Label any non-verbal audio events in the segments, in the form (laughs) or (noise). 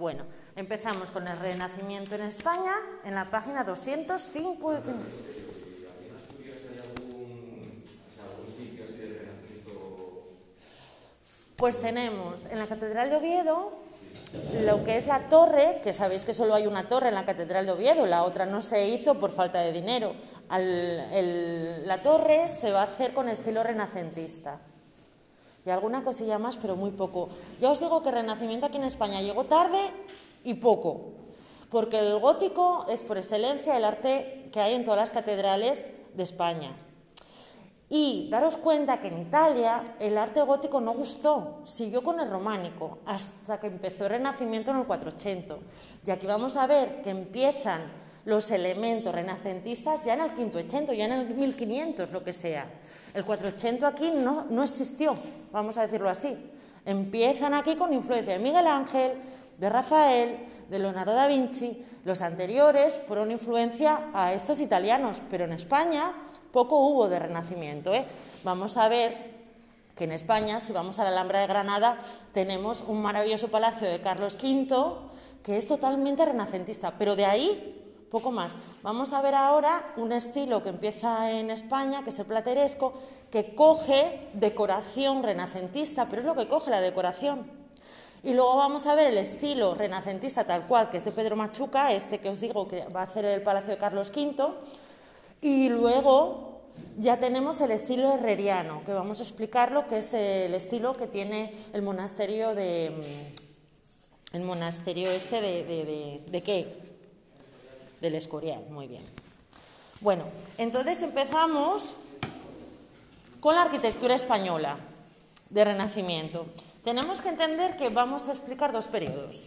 Bueno, empezamos con el Renacimiento en España en la página 205. Pues tenemos en la Catedral de Oviedo lo que es la torre, que sabéis que solo hay una torre en la Catedral de Oviedo, la otra no se hizo por falta de dinero. la torre se va a hacer con estilo renacentista. Y alguna cosilla más, pero muy poco. Ya os digo que el Renacimiento aquí en España llegó tarde y poco, porque el gótico es por excelencia el arte que hay en todas las catedrales de España. Y daros cuenta que en Italia el arte gótico no gustó, siguió con el románico, hasta que empezó el Renacimiento en el 480. Y aquí vamos a ver que empiezan los elementos renacentistas ya en el 580, ya en el 1500, lo que sea. El 480 aquí no, no existió, vamos a decirlo así. Empiezan aquí con influencia de Miguel Ángel, de Rafael, de Leonardo da Vinci. Los anteriores fueron influencia a estos italianos, pero en España poco hubo de renacimiento. ¿eh? Vamos a ver que en España, si vamos a la Alhambra de Granada, tenemos un maravilloso palacio de Carlos V que es totalmente renacentista, pero de ahí poco más. Vamos a ver ahora un estilo que empieza en España, que es el plateresco, que coge decoración renacentista, pero es lo que coge la decoración. Y luego vamos a ver el estilo renacentista tal cual, que es de Pedro Machuca, este que os digo que va a hacer el Palacio de Carlos V. Y luego ya tenemos el estilo herreriano, que vamos a explicarlo, que es el estilo que tiene el monasterio de... El monasterio este de, de, de qué? Del Escorial, muy bien. Bueno, entonces empezamos con la arquitectura española de Renacimiento. Tenemos que entender que vamos a explicar dos periodos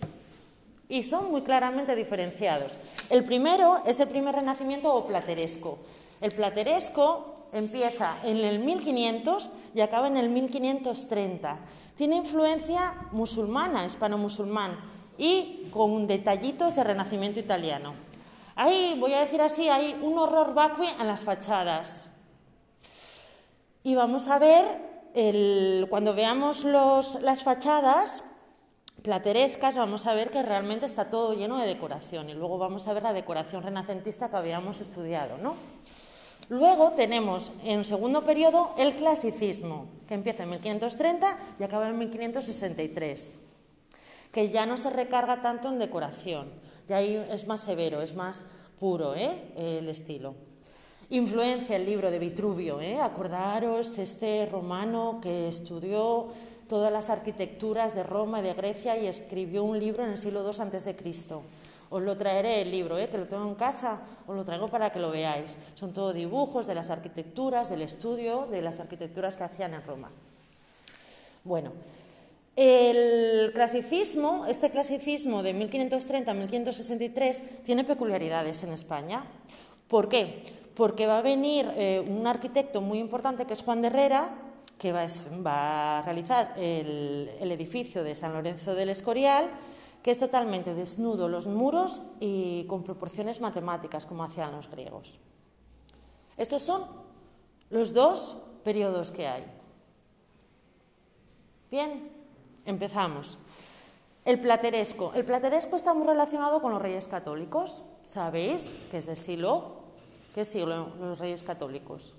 y son muy claramente diferenciados. El primero es el primer Renacimiento o plateresco. El plateresco empieza en el 1500 y acaba en el 1530. Tiene influencia musulmana, hispano-musulmán y con detallitos de Renacimiento italiano. Ahí, voy a decir así, hay un horror vacui en las fachadas. Y vamos a ver, cuando veamos las fachadas platerescas, vamos a ver que realmente está todo lleno de decoración. Y luego vamos a ver la decoración renacentista que habíamos estudiado, ¿no? Luego tenemos en segundo periodo el clasicismo, que empieza en 1530 y acaba en 1563, que ya no se recarga tanto en decoración ya ahí es más severo, es más puro ¿eh? el estilo. Influencia el libro de Vitruvio, ¿eh? acordaros, este romano que estudió todas las arquitecturas de Roma y de Grecia y escribió un libro en el siglo II Cristo. Os lo traeré el libro, ¿eh? que lo tengo en casa, os lo traigo para que lo veáis. Son todos dibujos de las arquitecturas, del estudio de las arquitecturas que hacían en Roma. Bueno, el clasicismo, este clasicismo de 1530 a 1563, tiene peculiaridades en España. ¿Por qué? Porque va a venir eh, un arquitecto muy importante que es Juan de Herrera, que va, a realizar el, el, edificio de San Lorenzo del Escorial, que es totalmente desnudo los muros y con proporciones matemáticas, como hacían los griegos. Estos son los dos periodos que hay. Bien, Empezamos. El plateresco. El plateresco está muy relacionado con los reyes católicos. ¿Sabéis que es de siglo? ¿Qué siglo los reyes católicos?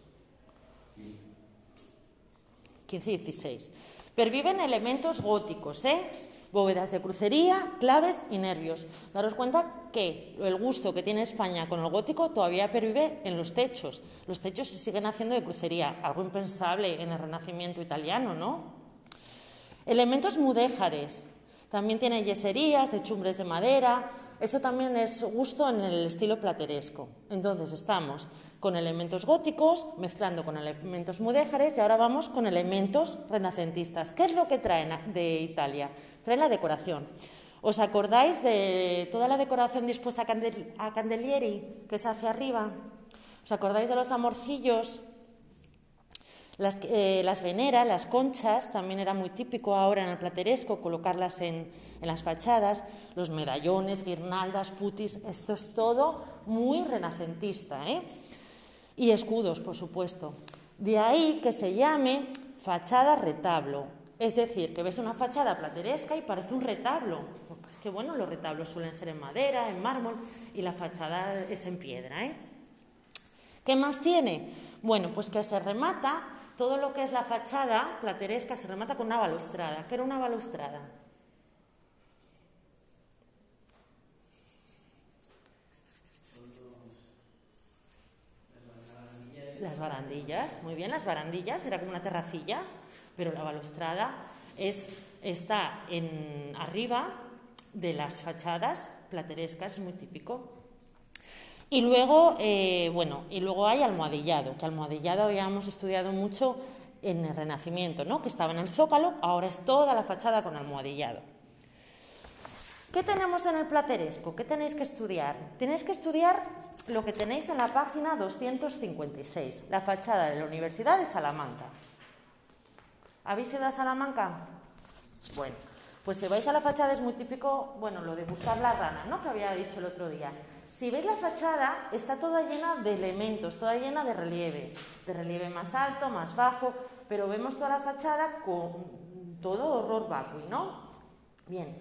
15 y 16. Perviven elementos góticos, ¿eh? Bóvedas de crucería, claves y nervios. Daros cuenta que el gusto que tiene España con el gótico todavía pervive en los techos. Los techos se siguen haciendo de crucería, algo impensable en el Renacimiento italiano, ¿no? Elementos mudéjares. También tiene yeserías, techumbres de madera. Eso también es gusto en el estilo plateresco. Entonces estamos con elementos góticos, mezclando con elementos mudéjares y ahora vamos con elementos renacentistas. ¿Qué es lo que traen de Italia? Traen la decoración. ¿Os acordáis de toda la decoración dispuesta a, candelieri que se hace arriba? ¿Os acordáis de los amorcillos las, eh, las, veneras, las conchas, también era muy típico ahora en el plateresco colocarlas en, en, las fachadas, los medallones, guirnaldas, putis, esto es todo muy renacentista. ¿eh? Y escudos, por supuesto. De ahí que se llame fachada retablo. Es decir, que ves una fachada plateresca y parece un retablo. Es que bueno, los retablos suelen ser en madera, en mármol y la fachada es en piedra. ¿eh? ¿Qué más tiene? Bueno, pues que se remata, todo lo que es la fachada plateresca se remata con una balustrada. ¿Qué era una balustrada? Las barandillas, muy bien, las barandillas, era como una terracilla, pero la balustrada es, está en, arriba de las fachadas platerescas, es muy típico. Y luego, eh, bueno, y luego hay almohadillado, que almohadillado habíamos estudiado mucho en el Renacimiento, ¿no? que estaba en el zócalo, ahora es toda la fachada con almohadillado. ¿Qué tenemos en el plateresco? ¿Qué tenéis que estudiar? Tenéis que estudiar lo que tenéis en la página 256, la fachada de la Universidad de Salamanca. ¿Habéis ido a Salamanca? Bueno, pues si vais a la fachada es muy típico, bueno, lo de buscar la rana, ¿no? Que había dicho el otro día. Si veis la fachada, está toda llena de elementos, toda llena de relieve, de relieve más alto, más bajo, pero vemos toda la fachada con todo horror vacui, ¿no? Bien,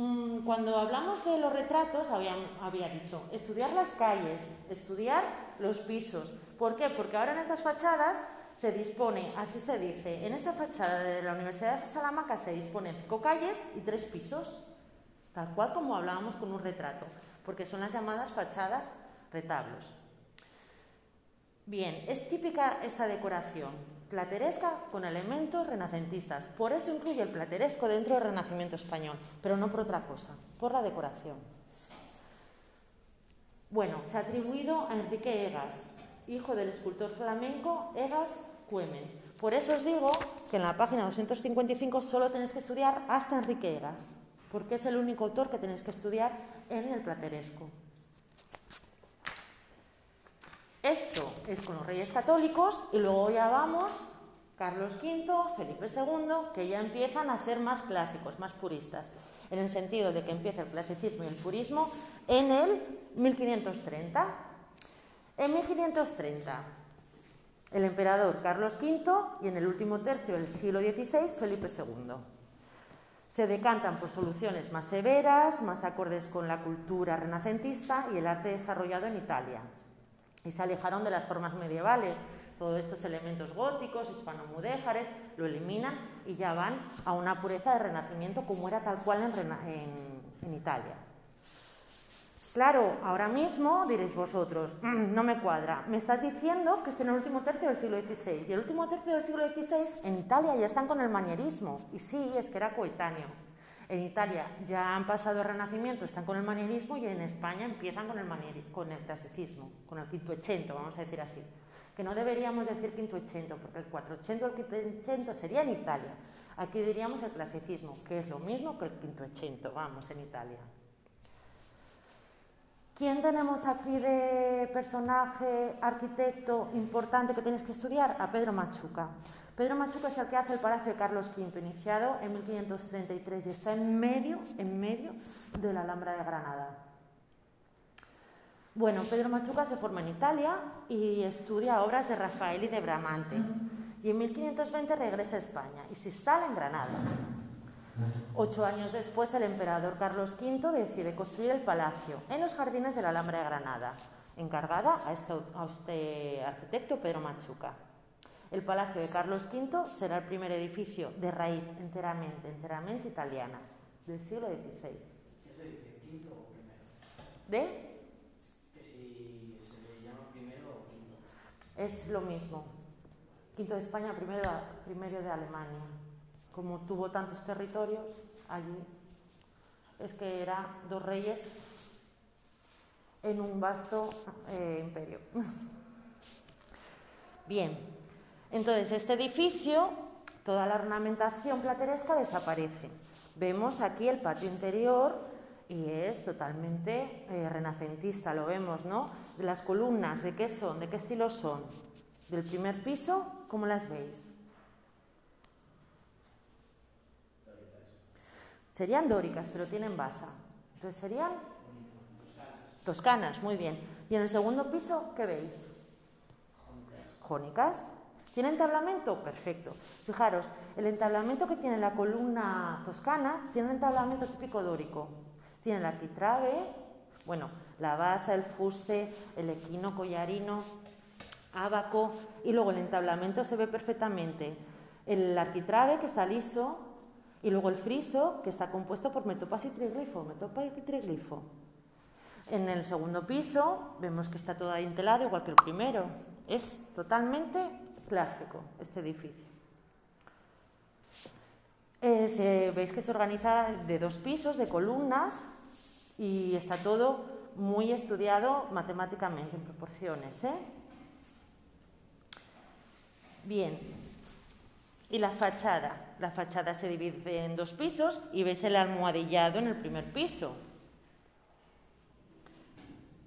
Mm, cuando hablamos de los retratos, había, había, dicho, estudiar las calles, estudiar los pisos. ¿Por qué? Porque ahora en estas fachadas se dispone, así se dice, en esta fachada de la Universidad de Salamanca se disponen cinco calles y tres pisos, tal cual como hablábamos con un retrato, porque son las llamadas fachadas retablos. Bien, es típica esta decoración plateresca con elementos renacentistas. Por eso incluye el plateresco dentro del Renacimiento español, pero no por otra cosa, por la decoración. Bueno, se ha atribuido a Enrique Egas, hijo del escultor flamenco Egas Cuemen. Por eso os digo que en la página 255 solo tenéis que estudiar hasta Enrique Egas, porque es el único autor que tenéis que estudiar en el plateresco. Esto es con los reyes católicos y luego ya vamos Carlos V, Felipe II, que ya empiezan a ser más clásicos, más puristas, en el sentido de que empieza el clasicismo y el purismo en el 1530. En 1530, el emperador Carlos V y en el último tercio del siglo XVI, Felipe II. Se decantan por soluciones más severas, más acordes con la cultura renacentista y el arte desarrollado en Italia y se alejaron de las formas medievales. Todos estos elementos góticos, hispanomudéjares, lo eliminan y ya van a una pureza de renacimiento como era tal cual en, en Italia. Claro, ahora mismo diréis vosotros, mm, no me cuadra, me estás diciendo que es en el último tercio del siglo XVI y el último tercio del siglo XVI en Italia ya están con el manierismo y sí, es que era coetáneo. En Italia ya han pasado el Renacimiento, están con el manierismo y en España empiezan con el, con el clasicismo, con el vamos a decir así. Que no deberíamos decir quintochento, porque el cuatrocento o el quintochento sería en Italia. Aquí diríamos el clasicismo, que es lo mismo que el quintochento, vamos, en Italia. ¿Quién tenemos aquí de personaje, arquitecto importante que tienes que estudiar? A Pedro Machuca. Pedro Machuca es el que hace el Palacio de Carlos V, iniciado en 1533 y está en medio, en medio de la Alhambra de Granada. Bueno, Pedro Machuca se forma en Italia y estudia obras de Rafael y de Bramante. Y en 1520 regresa a España y se instala en Granada. Ocho años después, el emperador Carlos V decide construir el palacio en los jardines de la Alhambra de Granada, encargada a este, a este arquitecto Pedro Machuca. El Palacio de Carlos V será el primer edificio de raíz enteramente, enteramente italiana del siglo XVI. ¿Qué se dice? ¿Quinto o primero? ¿De? Que si se le llama primero o quinto. Es lo mismo. Quinto de España, primero, primero de Alemania. Como tuvo tantos territorios allí, es que eran dos reyes en un vasto eh, imperio. (laughs) Bien, entonces, este edificio, toda la ornamentación plateresca desaparece. Vemos aquí el patio interior y es totalmente eh, renacentista, lo vemos, ¿no? Las columnas, ¿de qué son? ¿De qué estilo son? Del primer piso, ¿cómo las veis? Serían dóricas, pero tienen basa. Entonces serían toscanas, muy bien. Y en el segundo piso, ¿qué veis? Jónicas. ¿Tiene entablamento? Perfecto. Fijaros, el entablamento que tiene la columna toscana tiene un entablamento típico dórico. Tiene el arquitrabe, bueno, la base, el fuste, el equino collarino, ábaco y luego el entablamento se ve perfectamente. El arquitrabe que está liso y luego el friso que está compuesto por metopas y triglifo, metopa y triglifo. En el segundo piso vemos que está todo entelado igual que el primero. Es totalmente clásico este edificio. Eh, veis que se organiza de dos pisos, de columnas, y está todo muy estudiado matemáticamente en proporciones. ¿eh? Bien, y la fachada. La fachada se divide en dos pisos y veis el almohadillado en el primer piso.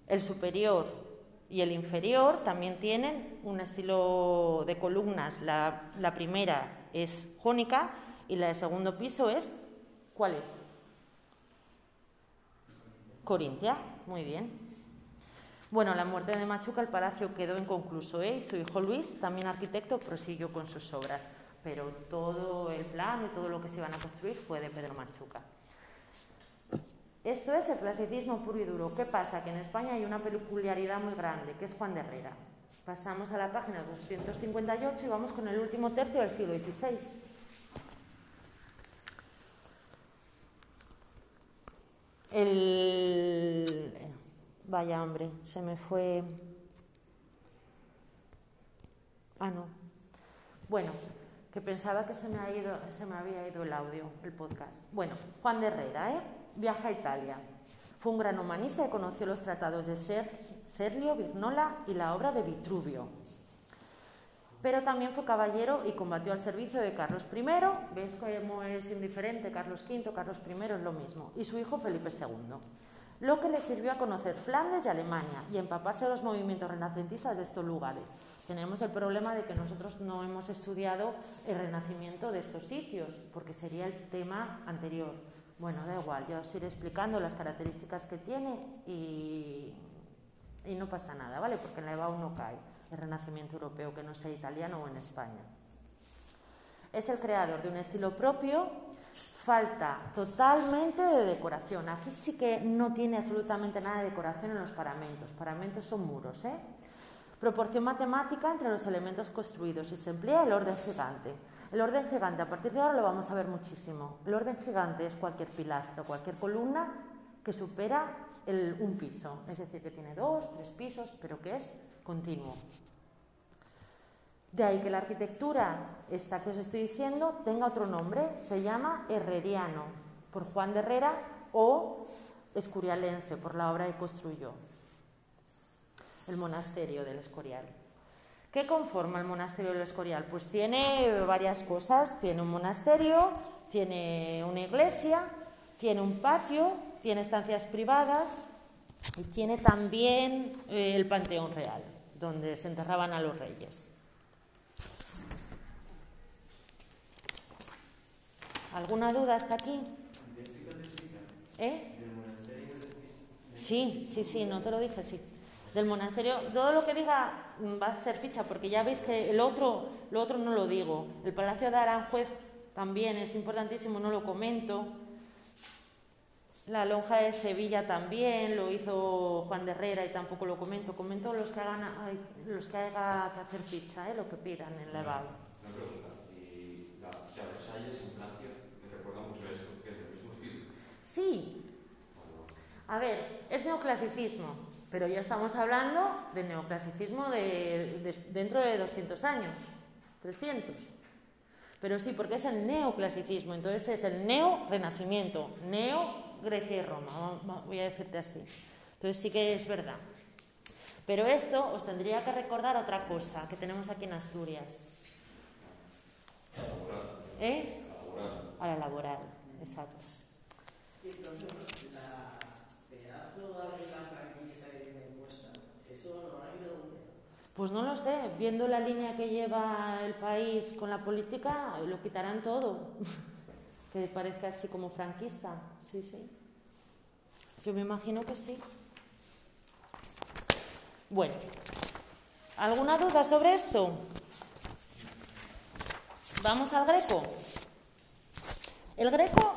El superior y el inferior también tienen un estilo de columnas. La, primera es jónica y la del segundo piso es, ¿cuál es? Corintia, muy bien. Bueno, la muerte de Machuca, el palacio quedó inconcluso, ¿eh? su hijo Luis, también arquitecto, prosiguió con sus obras, pero todo el plano y todo lo que se iban a construir fue de Pedro Machuca. Esto es el clasicismo puro y duro. ¿Qué pasa? Que en España hay una peculiaridad muy grande, que es Juan de Herrera. Pasamos a la página 258 y vamos con el último tercio del siglo XVI. El... Vaya hombre, se me fue... Ah, no. Bueno, que pensaba que se me, ha ido, se me había ido el audio, el podcast. Bueno, Juan de Herrera, ¿eh? Viaja a Italia. Fue un gran humanista y conoció los tratados de Serlio, Virnola y la obra de Vitruvio pero también fue caballero y combatió al servicio de Carlos I. ¿Ves cómo es indiferente Carlos V, Carlos I es lo mismo? Y su hijo Felipe II. Lo que le sirvió a conocer Flandes y Alemania y empaparse de los movimientos renacentistas de estos lugares. Tenemos el problema de que nosotros no hemos estudiado el renacimiento de estos sitios, porque sería el tema anterior. Bueno, da igual, ya os iré explicando las características que tiene y, y no pasa nada, ¿vale? Porque en la EVA no cae el Renacimiento europeo que no sea italiano o en España. Es el creador de un estilo propio, falta totalmente de decoración. Aquí sí que no tiene absolutamente nada de decoración en los paramentos. Paramentos son muros, ¿eh? Proporción matemática entre los elementos construidos y se emplea el orden gigante. El orden gigante, a partir de ahora lo vamos a ver muchísimo. El orden gigante es cualquier pilastra, cualquier columna que supera un piso, es decir, que tiene dos, tres pisos, pero que es continuo. De ahí que la arquitectura, esta que os estoy diciendo, tenga otro nombre, se llama herreriano, por Juan de Herrera, o escurialense, por la obra que construyó, el monasterio del Escorial. ¿Qué conforma el monasterio del Escorial? Pues tiene varias cosas, tiene un monasterio, tiene una iglesia, tiene un patio, tiene estancias privadas y tiene también eh, el Panteón Real, donde se enterraban a los reyes. ¿Alguna duda hasta aquí? ¿Eh? Sí, sí, sí, no te lo dije, sí. Del monasterio, todo lo que diga va a ser ficha, porque ya veis que el otro, lo otro no lo digo. El Palacio de Aranjuez también es importantísimo, no lo comento. La lonja de Sevilla también lo hizo Juan de Herrera y tampoco lo comento. Comento los que hagan, los que haya que hacer ficha, ¿eh? lo que pidan en la EVAL. Una pregunta, ¿y la, Versalles en Francia me recuerda mucho esto, que es del mismo estilo? Sí. A ver, es neoclasicismo, pero ya estamos hablando de neoclasicismo de, de, dentro de 200 años, 300. Pero sí, porque es el neoclasicismo, entonces es el neo-renacimiento, neo Grecia y Roma, voy a decirte así. Entonces sí que es verdad. Pero esto os tendría que recordar otra cosa que tenemos aquí en Asturias. ¿Eh? A la laboral, exacto. Pues no lo sé, viendo la línea que lleva el país con la política, lo quitarán todo. (laughs) que parezca así como franquista. Sí, sí. Yo me imagino que sí. Bueno, ¿alguna duda sobre esto? Vamos al greco. El greco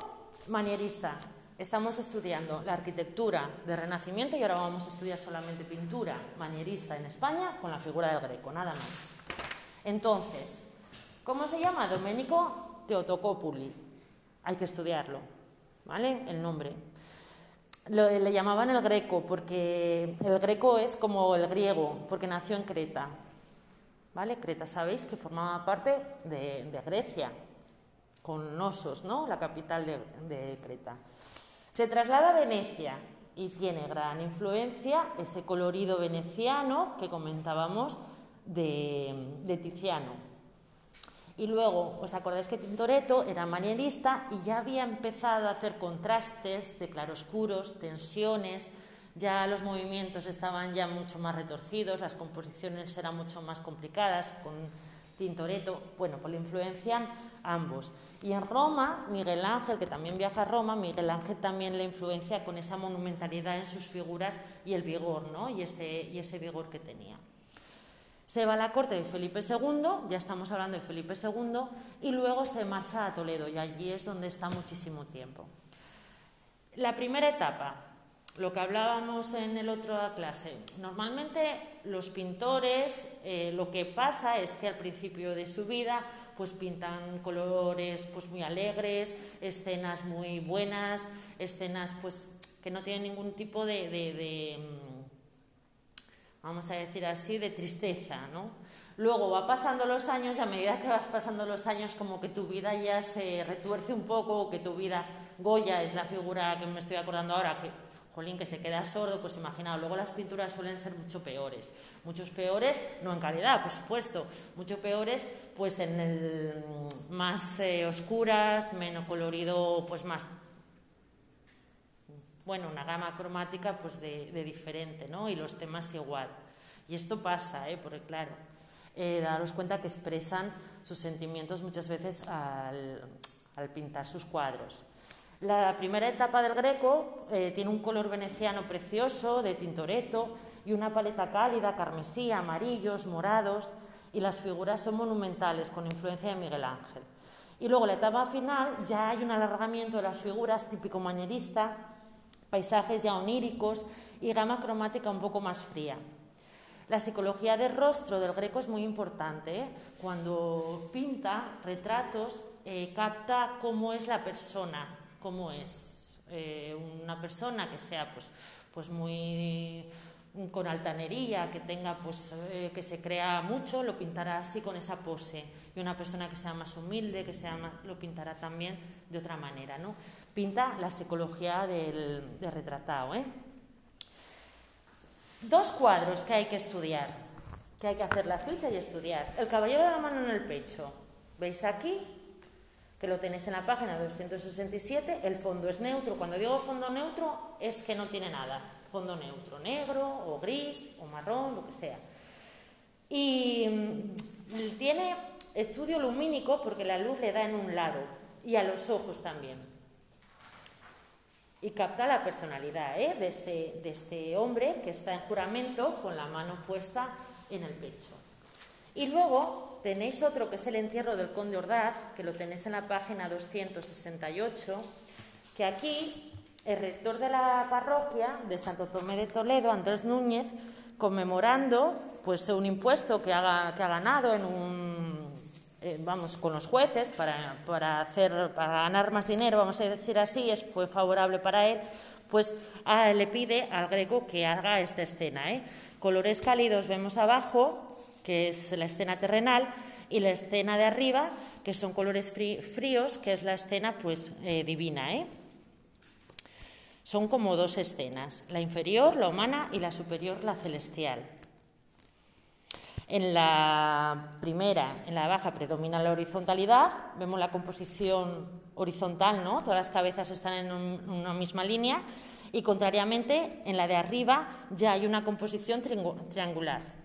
manierista. Estamos estudiando la arquitectura de Renacimiento y ahora vamos a estudiar solamente pintura manierista en España con la figura del greco, nada más. Entonces, ¿cómo se llama? Domenico Teotocopuli. Hay que estudiarlo, ¿vale? El nombre. Lo- le llamaban el greco porque el greco es como el griego, porque nació en Creta. ¿Vale? Creta, sabéis que formaba parte de, de Grecia, con Nosos, ¿no? La capital de, de Creta. Se traslada a Venecia y tiene gran influencia ese colorido veneciano que comentábamos de, de Tiziano. Y luego, ¿os acordáis que Tintoretto era manierista y ya había empezado a hacer contrastes de claroscuros, tensiones, ya los movimientos estaban ya mucho más retorcidos, las composiciones eran mucho más complicadas con Tintoretto, bueno, pues le influencian ambos. Y en Roma, Miguel Ángel, que también viaja a Roma, Miguel Ángel también le influencia con esa monumentalidad en sus figuras y el vigor, ¿no? Y ese, y ese vigor que tenía. Se va a la corte de Felipe II, ya estamos hablando de Felipe II, y luego se marcha a Toledo, y allí es donde está muchísimo tiempo. La primera etapa, lo que hablábamos en el otro clase, normalmente los pintores eh, lo que pasa es que al principio de su vida pues pintan colores pues muy alegres, escenas muy buenas, escenas pues que no tienen ningún tipo de, de vamos a decir así, de tristeza, ¿no? Luego va pasando los años y a medida que vas pasando los años como que tu vida ya se retuerce un poco, que tu vida, Goya es la figura que me estoy acordando ahora, que, jolín, que se queda sordo, pues imaginaos, luego las pinturas suelen ser mucho peores, muchos peores, no en calidad, por supuesto, mucho peores, pues en el más eh, oscuras, menos colorido, pues más bueno, una gama cromática pues de, diferente, ¿no? Y los temas igual. Y esto pasa, ¿eh? Porque claro, eh, daros cuenta que expresan sus sentimientos muchas veces al pintar sus cuadros. La primera etapa del Greco eh, tiene un color veneciano precioso de Tintoretto y una paleta cálida, carmesí, amarillos, morados, y las figuras son monumentales con influencia de Miguel Ángel. Y luego la etapa final ya hay un alargamiento de las figuras típico manierista, paisajes ya oníricos y gama cromática un poco más fría. La psicología del rostro del greco es muy importante. ¿eh? Cuando pinta retratos, eh, capta cómo es la persona, cómo es eh, una persona que sea pues, pues muy con altanería, que tenga pues que se crea mucho, lo pintará así con esa pose. Y una persona que sea más humilde, que sea más, lo pintará también de otra manera, ¿no? Pinta la psicología del, del retratado, ¿eh? Dos cuadros que hay que estudiar, que hay que hacer la ficha y estudiar. El caballero de la mano en el pecho. ¿Veis aquí? Que lo tenéis en la página 267. El fondo es neutro. Cuando digo fondo neutro es que no tiene nada. Fondo neutro, negro o gris o marrón, lo que sea. Y mm, tiene estudio lumínico porque la luz le da en un lado y a los ojos también y capta la personalidad ¿eh? de, este, de, este, hombre que está en juramento con la mano puesta en el pecho. Y luego tenéis otro que es el entierro del conde Ordaz, que lo tenéis en la página 268, que aquí el rector de la parroquia de Santo Tomé de Toledo, Andrés Núñez, conmemorando pues un impuesto que ha, ganado en un eh, vamos, con los jueces para, para, hacer, para ganar más dinero, vamos a decir así, es, fue favorable para él, pues a, le pide al greco que haga esta escena. ¿eh? Colores cálidos vemos abajo, que es la escena terrenal, y la escena de arriba, que son colores fríos, que es la escena pues eh, divina. ¿eh? Son como dos escenas, la inferior, la humana, y la superior, la celestial. En la primera, en la baja, predomina la horizontalidad. Vemos la composición horizontal, ¿no? Todas las cabezas están en un, una misma línea. Y contrariamente, en la de arriba ya hay una composición triangular.